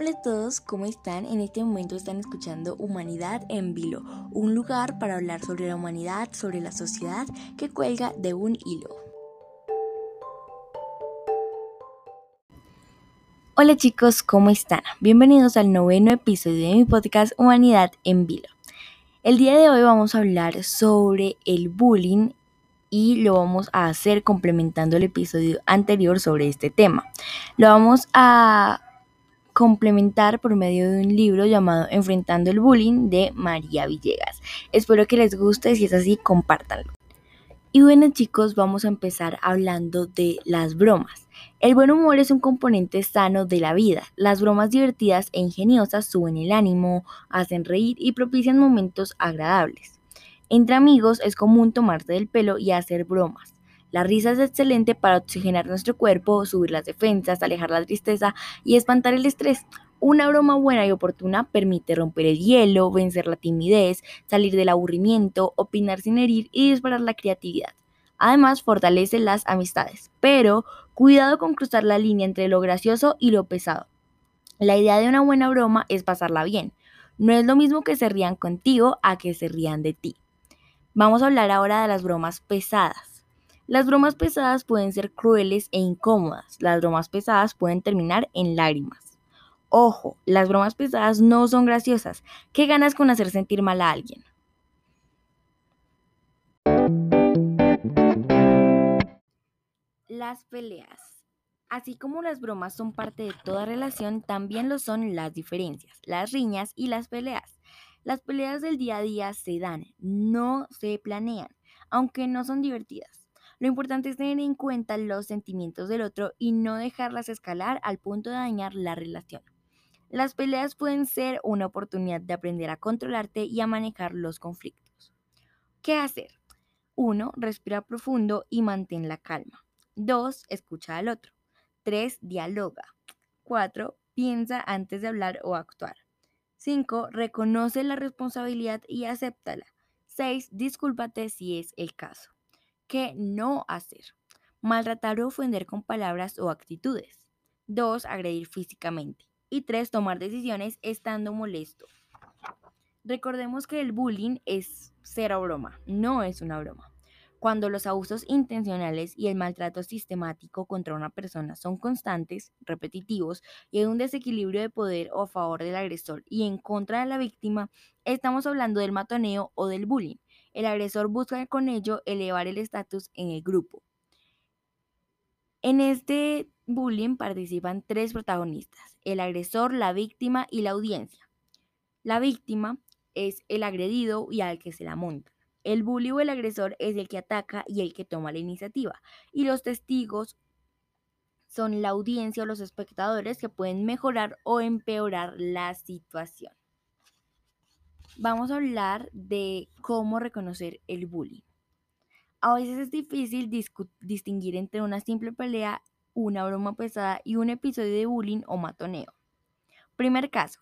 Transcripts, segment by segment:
Hola a todos, ¿cómo están? En este momento están escuchando Humanidad en Vilo, un lugar para hablar sobre la humanidad, sobre la sociedad que cuelga de un hilo. Hola chicos, ¿cómo están? Bienvenidos al noveno episodio de mi podcast Humanidad en Vilo. El día de hoy vamos a hablar sobre el bullying y lo vamos a hacer complementando el episodio anterior sobre este tema. Lo vamos a complementar por medio de un libro llamado Enfrentando el Bullying de María Villegas. Espero que les guste, si es así, compártanlo. Y bueno chicos, vamos a empezar hablando de las bromas. El buen humor es un componente sano de la vida. Las bromas divertidas e ingeniosas suben el ánimo, hacen reír y propician momentos agradables. Entre amigos es común tomarse del pelo y hacer bromas. La risa es excelente para oxigenar nuestro cuerpo, subir las defensas, alejar la tristeza y espantar el estrés. Una broma buena y oportuna permite romper el hielo, vencer la timidez, salir del aburrimiento, opinar sin herir y disparar la creatividad. Además, fortalece las amistades. Pero cuidado con cruzar la línea entre lo gracioso y lo pesado. La idea de una buena broma es pasarla bien. No es lo mismo que se rían contigo a que se rían de ti. Vamos a hablar ahora de las bromas pesadas. Las bromas pesadas pueden ser crueles e incómodas. Las bromas pesadas pueden terminar en lágrimas. Ojo, las bromas pesadas no son graciosas. ¿Qué ganas con hacer sentir mal a alguien? Las peleas. Así como las bromas son parte de toda relación, también lo son las diferencias, las riñas y las peleas. Las peleas del día a día se dan, no se planean, aunque no son divertidas. Lo importante es tener en cuenta los sentimientos del otro y no dejarlas escalar al punto de dañar la relación. Las peleas pueden ser una oportunidad de aprender a controlarte y a manejar los conflictos. ¿Qué hacer? 1. Respira profundo y mantén la calma. 2. Escucha al otro. 3. Dialoga. 4. Piensa antes de hablar o actuar. 5. Reconoce la responsabilidad y acéptala. 6. Discúlpate si es el caso. ¿Qué no hacer? Maltratar o ofender con palabras o actitudes. 2. Agredir físicamente. Y 3. Tomar decisiones estando molesto. Recordemos que el bullying es cero broma, no es una broma. Cuando los abusos intencionales y el maltrato sistemático contra una persona son constantes, repetitivos y hay un desequilibrio de poder o a favor del agresor y en contra de la víctima, estamos hablando del matoneo o del bullying. El agresor busca con ello elevar el estatus en el grupo. En este bullying participan tres protagonistas, el agresor, la víctima y la audiencia. La víctima es el agredido y al que se la monta. El bully o el agresor es el que ataca y el que toma la iniciativa. Y los testigos son la audiencia o los espectadores que pueden mejorar o empeorar la situación vamos a hablar de cómo reconocer el bullying. A veces es difícil distinguir entre una simple pelea, una broma pesada y un episodio de bullying o matoneo. Primer caso,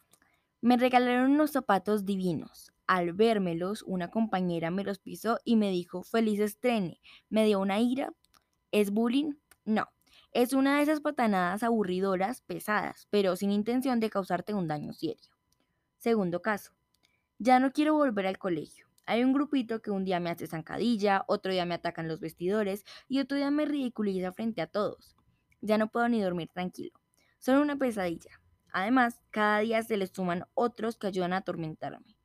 me regalaron unos zapatos divinos. Al vérmelos, una compañera me los pisó y me dijo, feliz estrene. Me dio una ira. ¿Es bullying? No. Es una de esas patanadas aburridoras, pesadas, pero sin intención de causarte un daño serio. Segundo caso, ya no quiero volver al colegio. Hay un grupito que un día me hace zancadilla, otro día me atacan los vestidores y otro día me ridiculiza frente a todos. Ya no puedo ni dormir tranquilo. Son una pesadilla. Además, cada día se les suman otros que ayudan a atormentarme.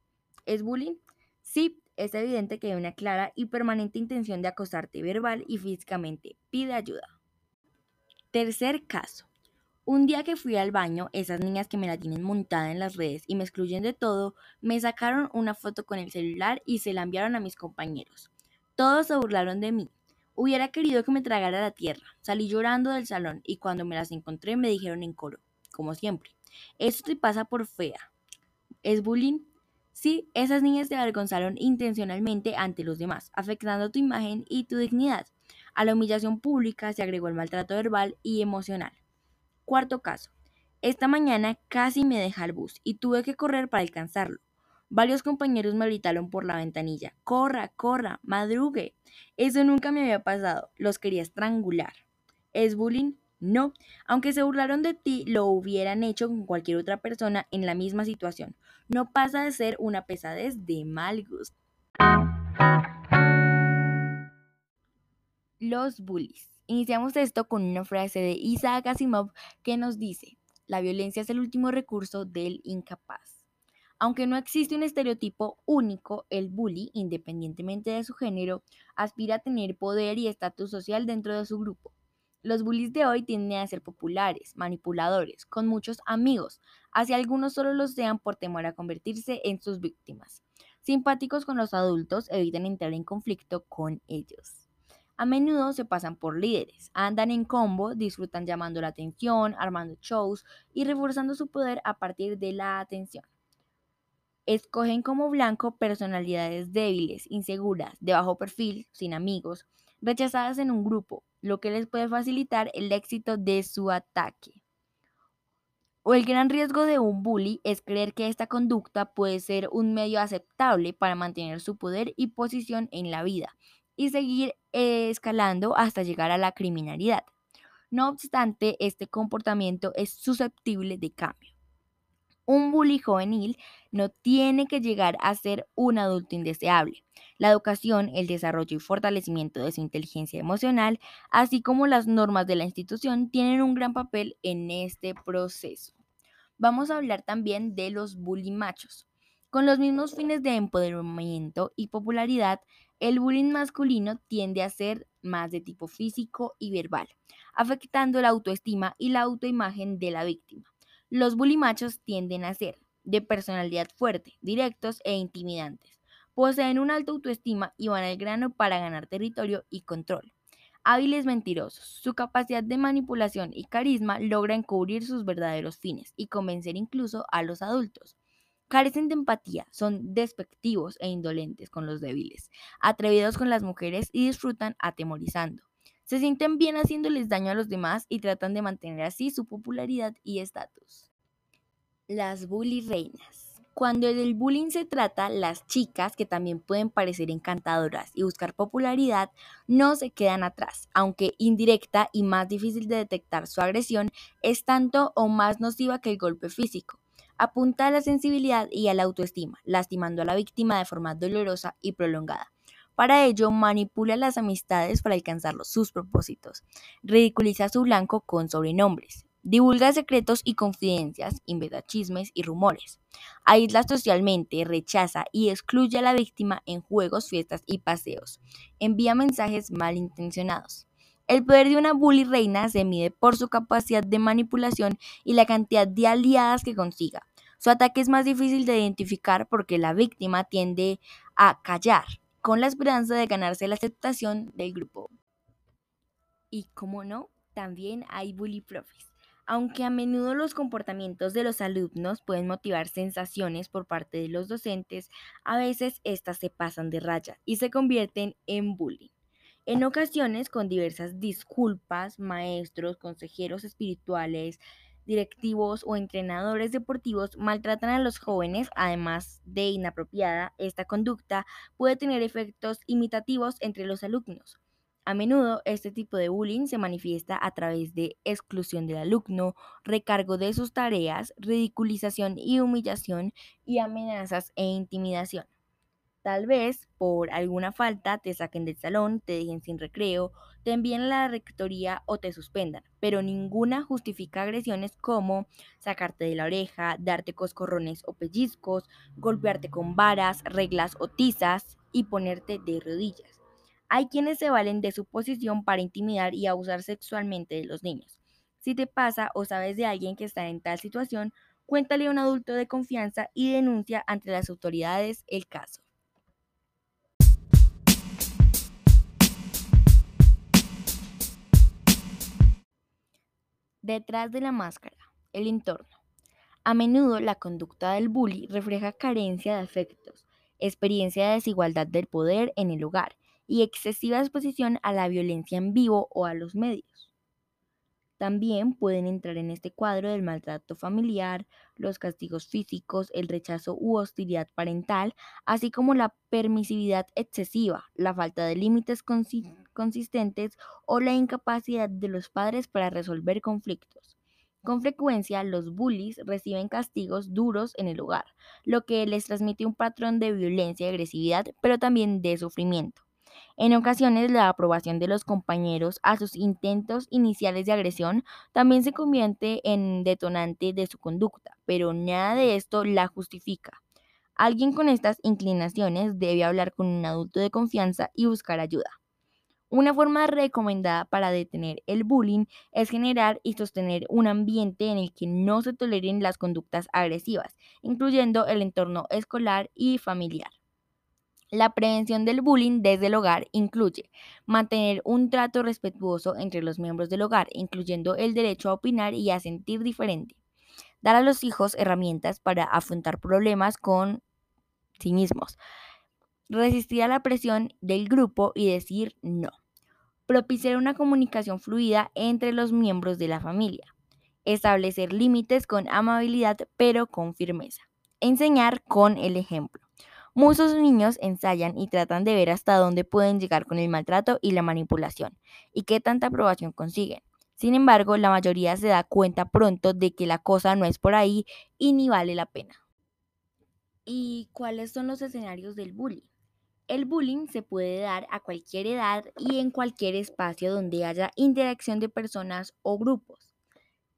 ¿Es bullying? Sí, es evidente que hay una clara y permanente intención de acosarte verbal y físicamente. Pide ayuda. Tercer caso. Un día que fui al baño, esas niñas que me la tienen montada en las redes y me excluyen de todo, me sacaron una foto con el celular y se la enviaron a mis compañeros. Todos se burlaron de mí. Hubiera querido que me tragara la tierra. Salí llorando del salón y cuando me las encontré me dijeron en coro, como siempre, esto te pasa por fea. ¿Es bullying? Sí, esas niñas te avergonzaron intencionalmente ante los demás, afectando tu imagen y tu dignidad. A la humillación pública se agregó el maltrato verbal y emocional. Cuarto caso. Esta mañana casi me deja el bus y tuve que correr para alcanzarlo. Varios compañeros me gritaron por la ventanilla, corra, corra, madrugue. Eso nunca me había pasado, los quería estrangular. ¿Es bullying? No, aunque se burlaron de ti, lo hubieran hecho con cualquier otra persona en la misma situación. No pasa de ser una pesadez de mal gusto. Los bullies. Iniciamos esto con una frase de Isaac Asimov que nos dice, la violencia es el último recurso del incapaz. Aunque no existe un estereotipo único, el bully, independientemente de su género, aspira a tener poder y estatus social dentro de su grupo. Los bullies de hoy tienden a ser populares, manipuladores, con muchos amigos, así algunos solo los sean por temor a convertirse en sus víctimas. Simpáticos con los adultos, evitan entrar en conflicto con ellos. A menudo se pasan por líderes, andan en combo, disfrutan llamando la atención, armando shows y reforzando su poder a partir de la atención. Escogen como blanco personalidades débiles, inseguras, de bajo perfil, sin amigos, rechazadas en un grupo, lo que les puede facilitar el éxito de su ataque. O el gran riesgo de un bully es creer que esta conducta puede ser un medio aceptable para mantener su poder y posición en la vida y seguir escalando hasta llegar a la criminalidad. No obstante, este comportamiento es susceptible de cambio. Un bully juvenil no tiene que llegar a ser un adulto indeseable. La educación, el desarrollo y fortalecimiento de su inteligencia emocional, así como las normas de la institución, tienen un gran papel en este proceso. Vamos a hablar también de los bully machos. Con los mismos fines de empoderamiento y popularidad, el bullying masculino tiende a ser más de tipo físico y verbal, afectando la autoestima y la autoimagen de la víctima. Los bulimachos tienden a ser de personalidad fuerte, directos e intimidantes. Poseen una alta autoestima y van al grano para ganar territorio y control. Hábiles mentirosos, su capacidad de manipulación y carisma logra encubrir sus verdaderos fines y convencer incluso a los adultos. Carecen de empatía, son despectivos e indolentes con los débiles, atrevidos con las mujeres y disfrutan atemorizando. Se sienten bien haciéndoles daño a los demás y tratan de mantener así su popularidad y estatus. Las bully reinas. Cuando del bullying se trata, las chicas, que también pueden parecer encantadoras y buscar popularidad, no se quedan atrás, aunque indirecta y más difícil de detectar su agresión, es tanto o más nociva que el golpe físico. Apunta a la sensibilidad y a la autoestima, lastimando a la víctima de forma dolorosa y prolongada. Para ello, manipula las amistades para alcanzar sus propósitos. Ridiculiza a su blanco con sobrenombres. Divulga secretos y confidencias, inventa chismes y rumores. Aísla socialmente, rechaza y excluye a la víctima en juegos, fiestas y paseos. Envía mensajes malintencionados. El poder de una bully reina se mide por su capacidad de manipulación y la cantidad de aliadas que consiga. Su ataque es más difícil de identificar porque la víctima tiende a callar, con la esperanza de ganarse la aceptación del grupo. Y como no, también hay bully profes. Aunque a menudo los comportamientos de los alumnos pueden motivar sensaciones por parte de los docentes, a veces éstas se pasan de raya y se convierten en bullying. En ocasiones, con diversas disculpas, maestros, consejeros espirituales, directivos o entrenadores deportivos maltratan a los jóvenes, además de inapropiada, esta conducta puede tener efectos imitativos entre los alumnos. A menudo este tipo de bullying se manifiesta a través de exclusión del alumno, recargo de sus tareas, ridiculización y humillación y amenazas e intimidación. Tal vez por alguna falta te saquen del salón, te dejen sin recreo, te envíen a la rectoría o te suspendan, pero ninguna justifica agresiones como sacarte de la oreja, darte coscorrones o pellizcos, golpearte con varas, reglas o tizas y ponerte de rodillas. Hay quienes se valen de su posición para intimidar y abusar sexualmente de los niños. Si te pasa o sabes de alguien que está en tal situación, cuéntale a un adulto de confianza y denuncia ante las autoridades el caso. Detrás de la máscara, el entorno. A menudo la conducta del bully refleja carencia de afectos, experiencia de desigualdad del poder en el hogar y excesiva exposición a la violencia en vivo o a los medios. También pueden entrar en este cuadro del maltrato familiar, los castigos físicos, el rechazo u hostilidad parental, así como la permisividad excesiva, la falta de límites inconsistentes o la incapacidad de los padres para resolver conflictos. Con frecuencia, los bullies reciben castigos duros en el hogar, lo que les transmite un patrón de violencia y agresividad, pero también de sufrimiento. En ocasiones, la aprobación de los compañeros a sus intentos iniciales de agresión también se convierte en detonante de su conducta, pero nada de esto la justifica. Alguien con estas inclinaciones debe hablar con un adulto de confianza y buscar ayuda. Una forma recomendada para detener el bullying es generar y sostener un ambiente en el que no se toleren las conductas agresivas, incluyendo el entorno escolar y familiar. La prevención del bullying desde el hogar incluye mantener un trato respetuoso entre los miembros del hogar, incluyendo el derecho a opinar y a sentir diferente. Dar a los hijos herramientas para afrontar problemas con sí mismos. Resistir a la presión del grupo y decir no propiciar una comunicación fluida entre los miembros de la familia, establecer límites con amabilidad pero con firmeza, enseñar con el ejemplo. Muchos niños ensayan y tratan de ver hasta dónde pueden llegar con el maltrato y la manipulación y qué tanta aprobación consiguen. Sin embargo, la mayoría se da cuenta pronto de que la cosa no es por ahí y ni vale la pena. ¿Y cuáles son los escenarios del bullying? El bullying se puede dar a cualquier edad y en cualquier espacio donde haya interacción de personas o grupos.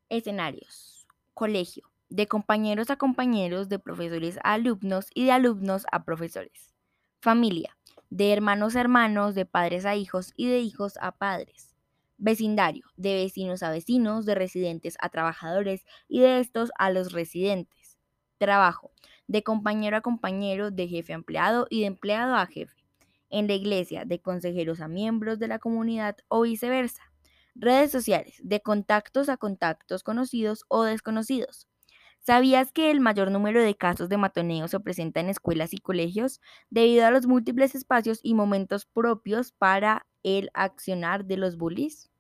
Escenarios. Colegio. De compañeros a compañeros, de profesores a alumnos y de alumnos a profesores. Familia. De hermanos a hermanos, de padres a hijos y de hijos a padres. Vecindario. De vecinos a vecinos, de residentes a trabajadores y de estos a los residentes. Trabajo de compañero a compañero, de jefe a empleado y de empleado a jefe. En la iglesia, de consejeros a miembros de la comunidad o viceversa. Redes sociales, de contactos a contactos conocidos o desconocidos. ¿Sabías que el mayor número de casos de matoneo se presenta en escuelas y colegios debido a los múltiples espacios y momentos propios para el accionar de los bullies?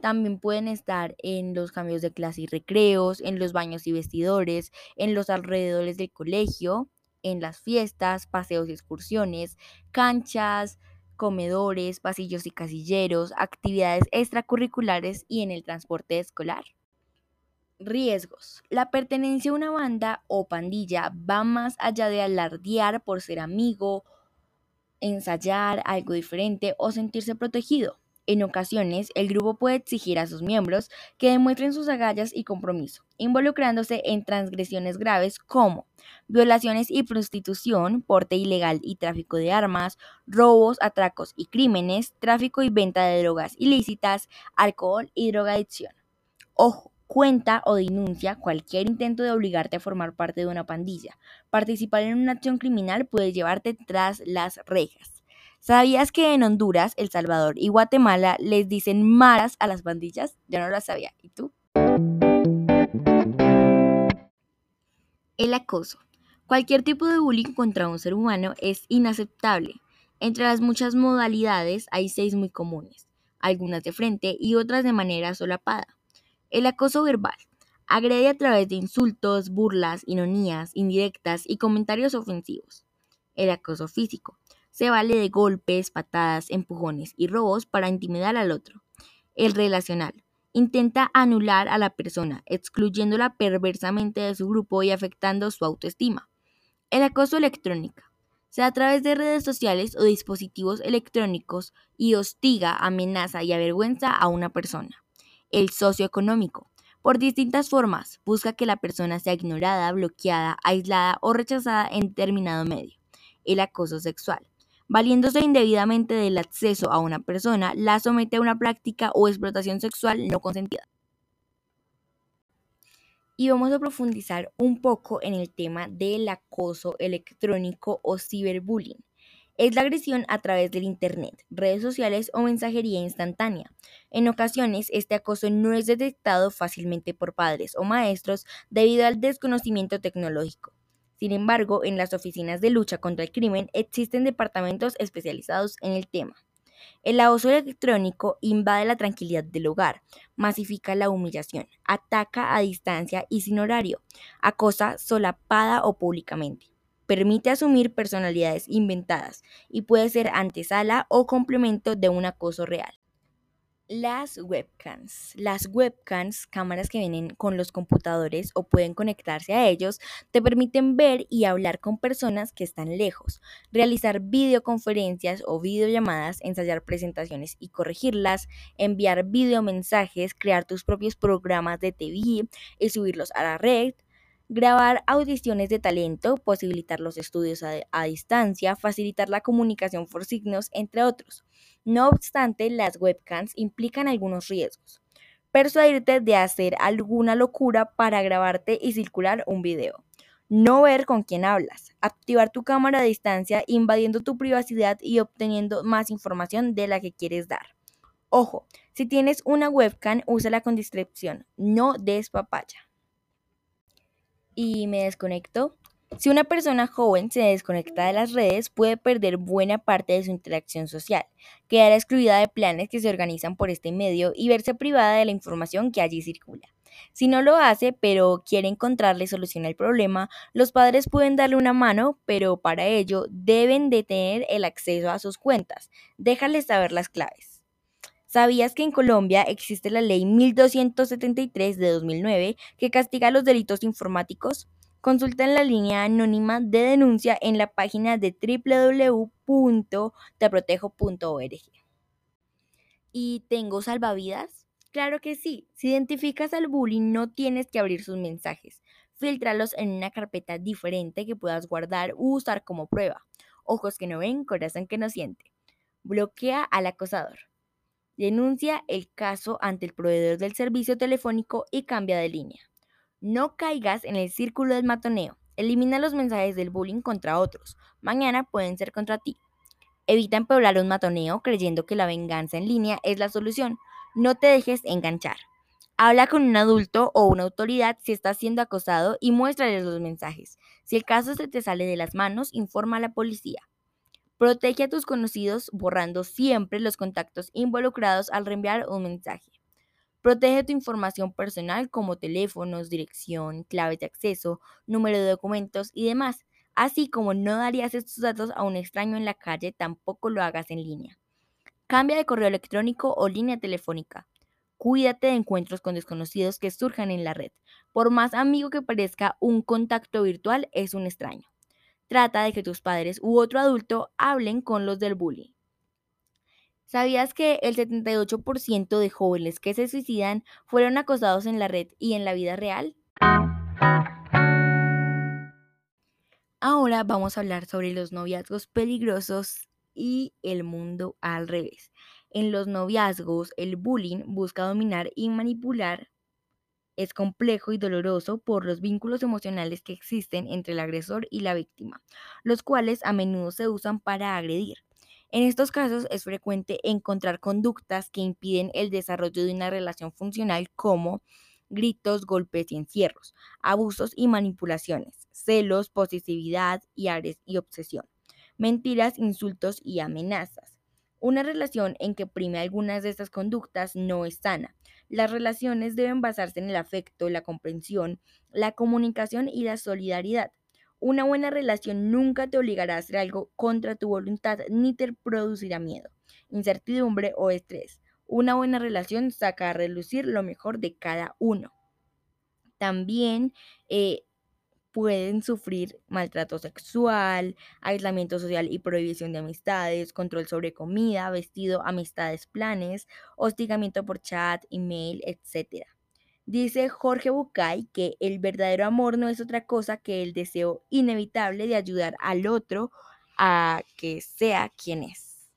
También pueden estar en los cambios de clase y recreos, en los baños y vestidores, en los alrededores del colegio, en las fiestas, paseos y excursiones, canchas, comedores, pasillos y casilleros, actividades extracurriculares y en el transporte escolar. Riesgos. La pertenencia a una banda o pandilla va más allá de alardear por ser amigo, ensayar algo diferente o sentirse protegido. En ocasiones, el grupo puede exigir a sus miembros que demuestren sus agallas y compromiso, involucrándose en transgresiones graves como violaciones y prostitución, porte ilegal y tráfico de armas, robos, atracos y crímenes, tráfico y venta de drogas ilícitas, alcohol y drogadicción. Ojo, cuenta o denuncia cualquier intento de obligarte a formar parte de una pandilla. Participar en una acción criminal puede llevarte tras las rejas. ¿Sabías que en Honduras, El Salvador y Guatemala les dicen maras a las bandillas? Yo no lo sabía. ¿Y tú? El acoso. Cualquier tipo de bullying contra un ser humano es inaceptable. Entre las muchas modalidades hay seis muy comunes, algunas de frente y otras de manera solapada. El acoso verbal. Agrede a través de insultos, burlas, ironías, indirectas y comentarios ofensivos. El acoso físico se vale de golpes, patadas, empujones y robos para intimidar al otro. El relacional. Intenta anular a la persona, excluyéndola perversamente de su grupo y afectando su autoestima. El acoso electrónico. Se a través de redes sociales o dispositivos electrónicos y hostiga, amenaza y avergüenza a una persona. El socioeconómico. Por distintas formas, busca que la persona sea ignorada, bloqueada, aislada o rechazada en determinado medio. El acoso sexual valiéndose indebidamente del acceso a una persona, la somete a una práctica o explotación sexual no consentida. Y vamos a profundizar un poco en el tema del acoso electrónico o ciberbullying. Es la agresión a través del Internet, redes sociales o mensajería instantánea. En ocasiones, este acoso no es detectado fácilmente por padres o maestros debido al desconocimiento tecnológico. Sin embargo, en las oficinas de lucha contra el crimen existen departamentos especializados en el tema. El acoso electrónico invade la tranquilidad del hogar, masifica la humillación, ataca a distancia y sin horario, acosa solapada o públicamente. permite asumir personalidades inventadas y puede ser antesala o complemento de un acoso real. Las webcams. Las webcams, cámaras que vienen con los computadores o pueden conectarse a ellos, te permiten ver y hablar con personas que están lejos, realizar videoconferencias o videollamadas, ensayar presentaciones y corregirlas, enviar videomensajes, crear tus propios programas de TV y subirlos a la red, grabar audiciones de talento, posibilitar los estudios a, distancia, facilitar la comunicación por signos, entre otros. No obstante, las webcams implican algunos riesgos. Persuadirte de hacer alguna locura para grabarte y circular un video. No ver con quién hablas. Activar tu cámara a distancia invadiendo tu privacidad y obteniendo más información de la que quieres dar. Ojo, si tienes una webcam, úsala con discreción, no des papaya y me desconecto. Si una persona joven se desconecta de las redes, puede perder buena parte de su interacción social, quedar excluida de planes que se organizan por este medio y verse privada de la información que allí circula. Si no lo hace, pero quiere encontrarle solución al problema, los padres pueden darle una mano, pero para ello deben de tener el acceso a sus cuentas. Déjales saber las claves. ¿Sabías que en Colombia existe la ley 1273 de 2009 que castiga los delitos informáticos? Consulta en la línea anónima de denuncia en la página de www.teprotejo.org. ¿Y tengo salvavidas? Claro que sí. Si identificas al bullying, no tienes que abrir sus mensajes. Filtralos en una carpeta diferente que puedas guardar u usar como prueba. Ojos que no ven, corazón que no siente. Bloquea al acosador. Denuncia el caso ante el proveedor del servicio telefónico y cambia de línea. No caigas en el círculo del matoneo. Elimina los mensajes del bullying contra otros. Mañana pueden ser contra ti. Evita empeorar un matoneo creyendo que la venganza en línea es la solución. No te dejes enganchar. Habla con un adulto o una autoridad si estás siendo acosado y muéstrales los mensajes. Si el caso se te sale de las manos, informa a la policía. Protege a tus conocidos borrando siempre los contactos involucrados al reenviar un mensaje. Protege tu información personal como teléfonos, dirección, claves de acceso, número de documentos y demás. Así como no darías estos datos a un extraño en la calle, tampoco lo hagas en línea. Cambia de correo electrónico o línea telefónica. Cuídate de encuentros con desconocidos que surjan en la red. Por más amigo que parezca, un contacto virtual es un extraño trata de que tus padres u otro adulto hablen con los del bullying. ¿Sabías que el 78% de jóvenes que se suicidan fueron acosados en la red y en la vida real? Ahora vamos a hablar sobre los noviazgos peligrosos y el mundo al revés. En los noviazgos, el bullying busca dominar y manipular es complejo y doloroso por los vínculos emocionales que existen entre el agresor y la víctima, los cuales a menudo se usan para agredir. En estos casos es frecuente encontrar conductas que impiden el desarrollo de una relación funcional como gritos, golpes y encierros, abusos y manipulaciones, celos, posesividad y, y obsesión, mentiras, insultos y amenazas. Una relación en que prime algunas de estas conductas no es sana, las relaciones deben basarse en el afecto, la comprensión, la comunicación y la solidaridad. Una buena relación nunca te obligará a hacer algo contra tu voluntad ni te producirá miedo, incertidumbre o estrés. Una buena relación saca a relucir lo mejor de cada uno. También eh, pueden sufrir maltrato sexual, aislamiento social y prohibición de amistades, control sobre comida, vestido, amistades, planes, hostigamiento por chat, email, etc. Dice Jorge Bucay que el verdadero amor no es otra cosa que el deseo inevitable de ayudar al otro a que sea quien es.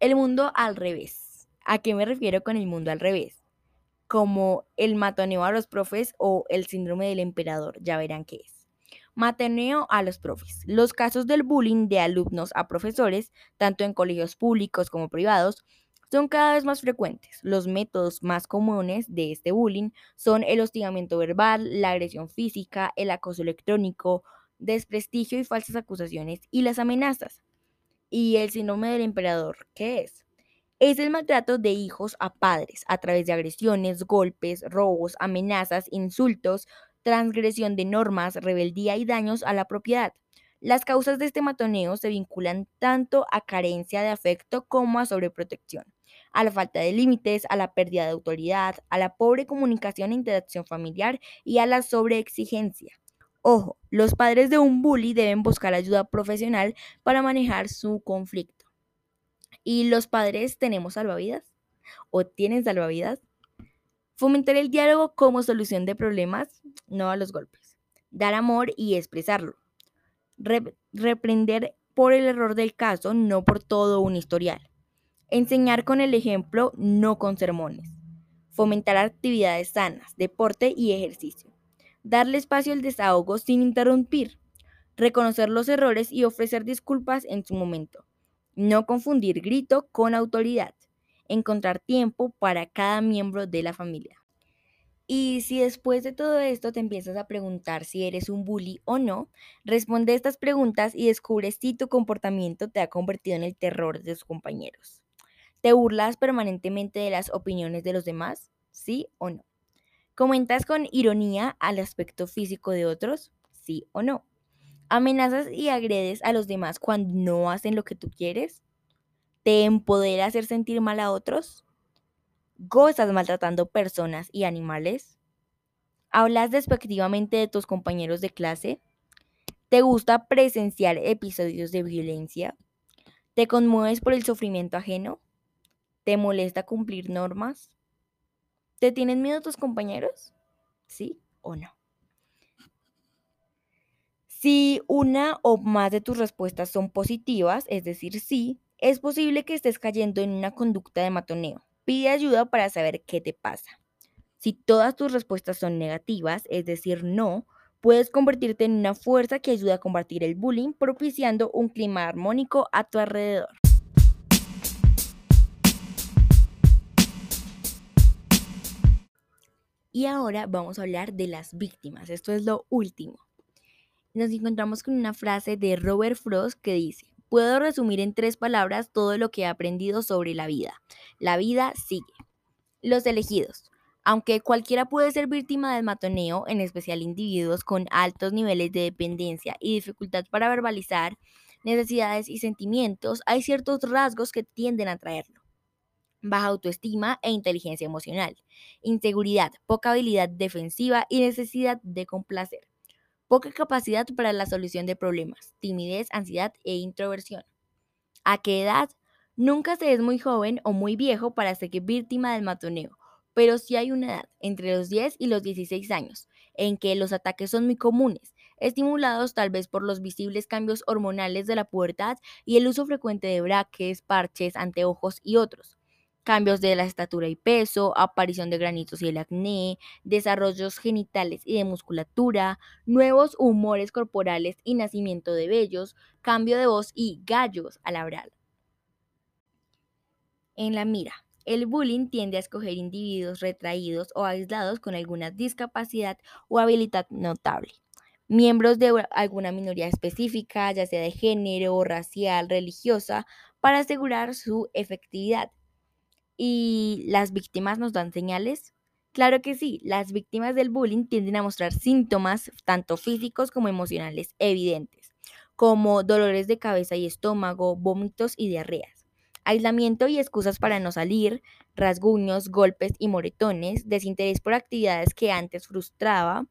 El mundo al revés. ¿A qué me refiero con el mundo al revés? Como el matoneo a los profes o el síndrome del emperador, ya verán qué es. Mateneo a los profes. Los casos del bullying de alumnos a profesores, tanto en colegios públicos como privados, son cada vez más frecuentes. Los métodos más comunes de este bullying son el hostigamiento verbal, la agresión física, el acoso electrónico, desprestigio y falsas acusaciones y las amenazas. ¿Y el síndrome del emperador qué es? Es el maltrato de hijos a padres a través de agresiones, golpes, robos, amenazas, insultos, transgresión de normas, rebeldía y daños a la propiedad. Las causas de este matoneo se vinculan tanto a carencia de afecto como a sobreprotección, a la falta de límites, a la pérdida de autoridad, a la pobre comunicación e interacción familiar y a la sobreexigencia. Ojo, los padres de un bully deben buscar ayuda profesional para manejar su conflicto. ¿Y los padres tenemos salvavidas? ¿O tienen salvavidas? Fomentar el diálogo como solución de problemas, no a los golpes. Dar amor y expresarlo. reprender por el error del caso, no por todo un historial. Enseñar con el ejemplo, no con sermones. Fomentar actividades sanas, deporte y ejercicio. Darle espacio al desahogo sin interrumpir. Reconocer los errores y ofrecer disculpas en su momento. No confundir grito con autoridad encontrar tiempo para cada miembro de la familia. Y si después de todo esto te empiezas a preguntar si eres un bully o no, responde estas preguntas y descubres si tu comportamiento te ha convertido en el terror de tus compañeros. ¿Te burlas permanentemente de las opiniones de los demás? ¿Sí o no? ¿Comentas con ironía al aspecto físico de otros? ¿Sí o no? ¿Amenazas y agredes a los demás cuando no hacen lo que tú quieres? ¿Te empodera hacer sentir mal a otros? ¿Gozas maltratando personas y animales? ¿Hablas despectivamente de tus compañeros de clase? ¿Te gusta presenciar episodios de violencia? ¿Te conmueves por el sufrimiento ajeno? ¿Te molesta cumplir normas? ¿Te tienen miedo tus compañeros? ¿Sí o no? Si una o más de tus respuestas son positivas, es decir, sí, es posible que estés cayendo en una conducta de matoneo. Pide ayuda para saber qué te pasa. Si todas tus respuestas son negativas, es decir, no, puedes convertirte en una fuerza que ayuda a combatir el bullying, propiciando un clima armónico a tu alrededor. Y ahora vamos a hablar de las víctimas. Esto es lo último. Nos encontramos con una frase de Robert Frost que dice, Puedo resumir en tres palabras todo lo que he aprendido sobre la vida. La vida sigue. Los elegidos. Aunque cualquiera puede ser víctima del matoneo, en especial individuos con altos niveles de dependencia y dificultad para verbalizar necesidades y sentimientos, hay ciertos rasgos que tienden a traerlo. Baja autoestima e inteligencia emocional, inseguridad, poca habilidad defensiva y necesidad de complacer poca capacidad para la solución de problemas, timidez, ansiedad e introversión. ¿A qué edad? Nunca se es muy joven o muy viejo para ser víctima del matoneo, pero sí hay una edad, entre los 10 y los 16 años, en que los ataques son muy comunes, estimulados tal vez por los visibles cambios hormonales de la pubertad y el uso frecuente de braques, parches, anteojos y otros cambios de la estatura y peso, aparición de granitos y el acné, desarrollos genitales y de musculatura, nuevos humores corporales y nacimiento de vellos, cambio de voz y gallos al hablar. En la mira, el bullying tiende a escoger individuos retraídos o aislados con alguna discapacidad o habilidad notable miembros de alguna minoría específica, ya sea de género, racial, religiosa, para asegurar su efectividad. ¿Y las víctimas nos dan señales? Claro que sí, las víctimas del bullying tienden a mostrar síntomas tanto físicos como emocionales evidentes, como dolores de cabeza y estómago, vómitos y diarreas, aislamiento y excusas para no salir, rasguños, golpes y moretones, desinterés por actividades que antes frustraba,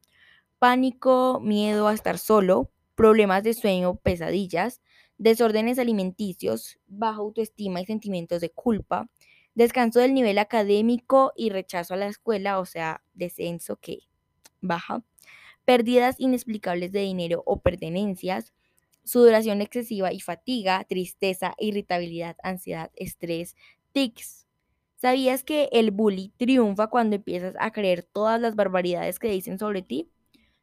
pánico, miedo a estar solo, problemas de sueño, pesadillas, desórdenes alimenticios, baja autoestima y sentimientos de culpa, descanso del nivel académico y rechazo a la escuela, o sea, descenso que baja, pérdidas inexplicables de dinero o pertenencias, sudoración excesiva y fatiga, tristeza, irritabilidad, ansiedad, estrés, tics. ¿Sabías que el bully triunfa cuando empiezas a creer todas las barbaridades que dicen sobre ti?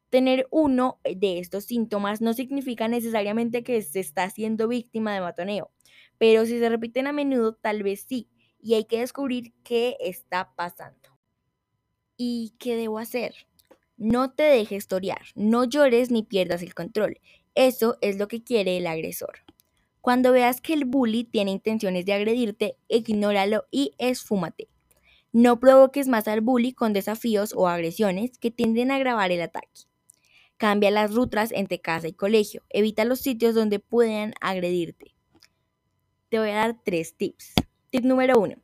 Tener uno de estos síntomas no significa necesariamente que se está siendo víctima de matoneo, pero si se repiten a menudo, tal vez sí, y hay que descubrir qué está pasando. ¿Y qué debo hacer? No te dejes torear, no llores ni pierdas el control. Eso es lo que quiere el agresor. Cuando veas que el bully tiene intenciones de agredirte, ignóralo y esfúmate. No provoques más al bully con desafíos o agresiones que tienden a agravar el ataque. Cambia las rutas entre casa y colegio. Evita los sitios donde puedan agredirte. Te voy a dar tres tips. Tip número uno.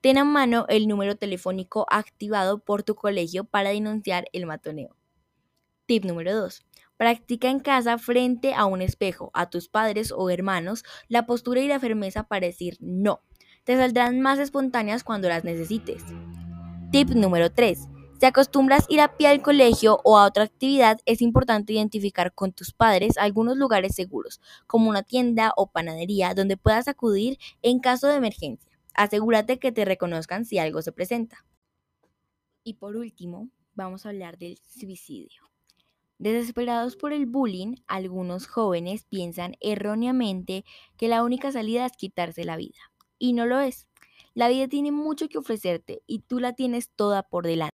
Ten a mano el número telefónico activado por tu colegio para denunciar el matoneo. Tip número 2. Practica en casa frente a un espejo, a tus padres o hermanos, la postura y la firmeza para decir no. Te saldrán más espontáneas cuando las necesites. Tip número 3. Si acostumbras ir a pie al colegio o a otra actividad, es importante identificar con tus padres algunos lugares seguros, como una tienda o panadería donde puedas acudir en caso de emergencia asegúrate que te reconozcan si algo se presenta. Y por último, vamos a hablar del suicidio. Desesperados por el bullying, algunos jóvenes piensan erróneamente que la única salida es quitarse la vida. Y no lo es. La vida tiene mucho que ofrecerte y tú la tienes toda por delante.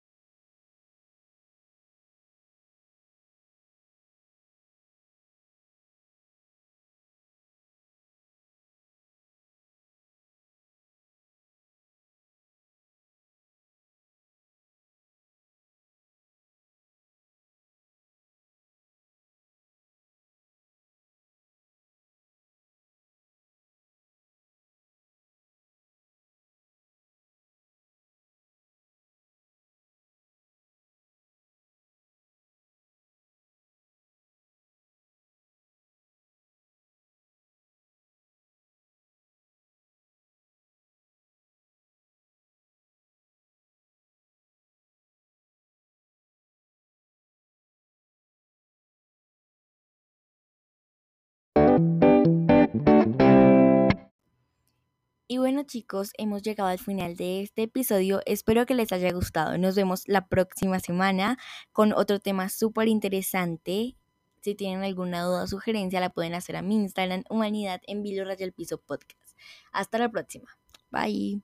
Y bueno chicos, hemos llegado al final de este episodio. Espero que les haya gustado. Nos vemos la próxima semana con otro tema súper interesante. Si tienen alguna duda o sugerencia, la pueden hacer a mi Instagram, Humanidad en Vilo el Piso Podcast. Hasta la próxima. Bye.